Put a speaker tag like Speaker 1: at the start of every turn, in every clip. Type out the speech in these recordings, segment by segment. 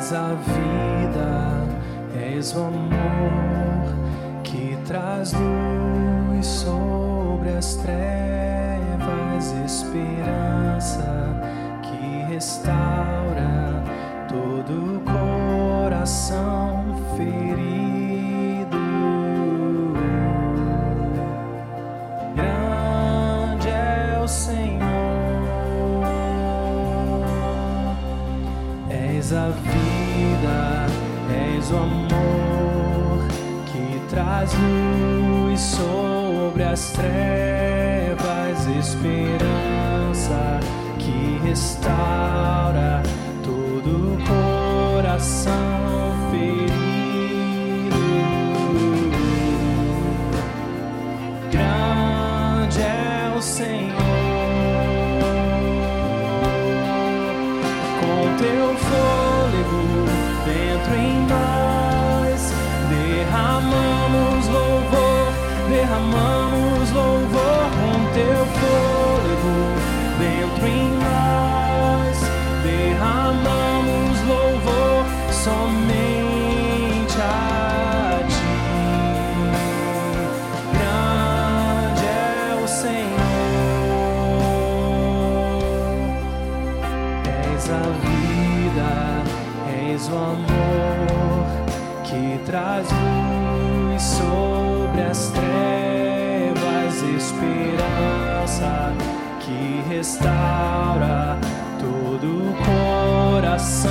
Speaker 1: És a vida, és o amor que traz luz sobre as trevas, esperança que restaura todo coração ferido. Grande é o Senhor, és a vida, traz luz sobre as trevas, esperança que restaura todo coração somente a ti. Grande é o Senhor, és a vida, és o amor que traz luz sobre as trevas, esperança que restaura todo coração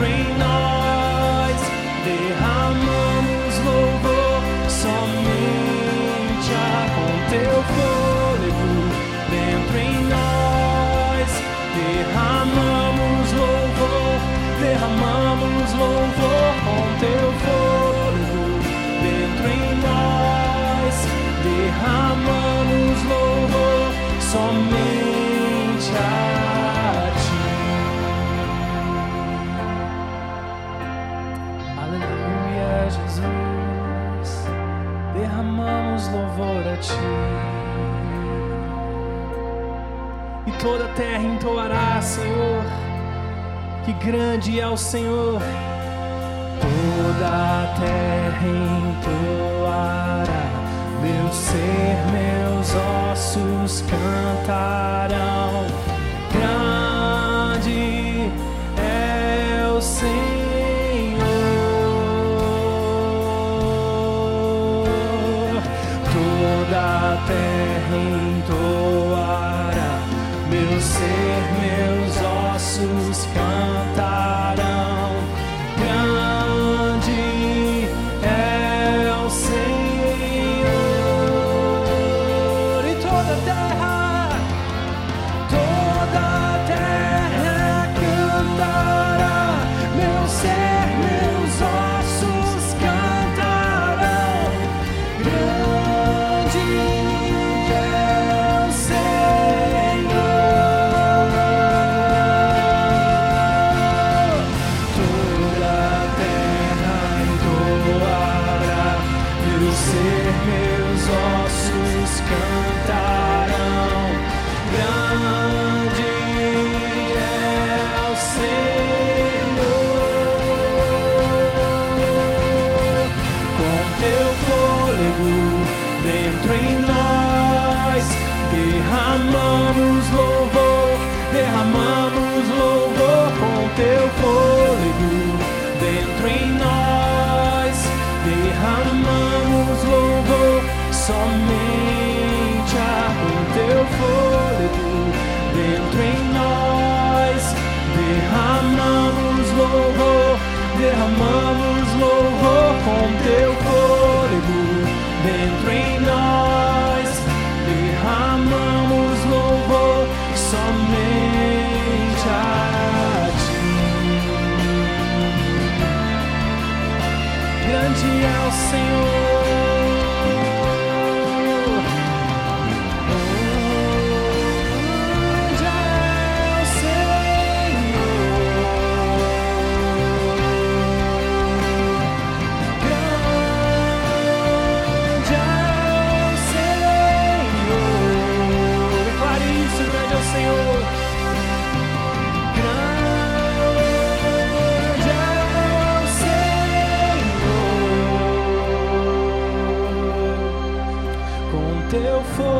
Speaker 1: dentro em toda a terra entoará, Senhor, que grande é o Senhor. Toda a terra entoará, meu ser, meus ossos cantarão. Grande é o Senhor. Terra entoará, ser, meus ossos cantarão. Grande é o Senhor. Com teu fôlego dentro em nós, derramamos louvor, derramamos somente com teu fôlego dentro em nós, derramamos louvor, derramamos louvor com teu fôlego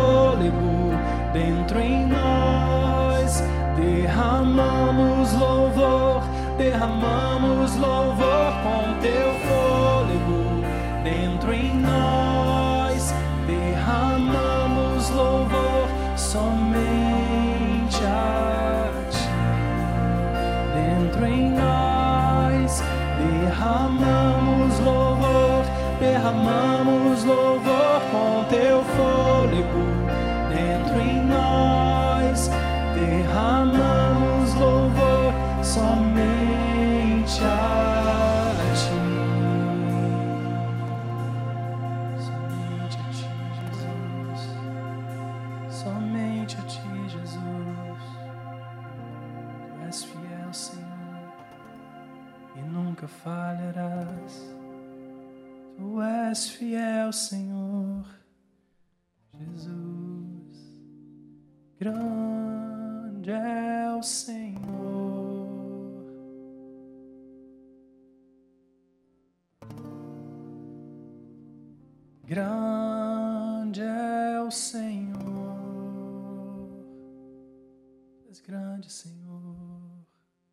Speaker 1: fôlego dentro em nós. Derramamos louvor, derramamos louvor com teu fôlego dentro em nós. Dentro em nós. Derramamos louvor somente a ti. Somente a ti, Jesus. Somente a ti, Jesus. Tu és fiel, Senhor, e nunca falharás. Tu és fiel, Senhor, Jesus. Grande é o Senhor. Grande é o Senhor. És grande, Senhor.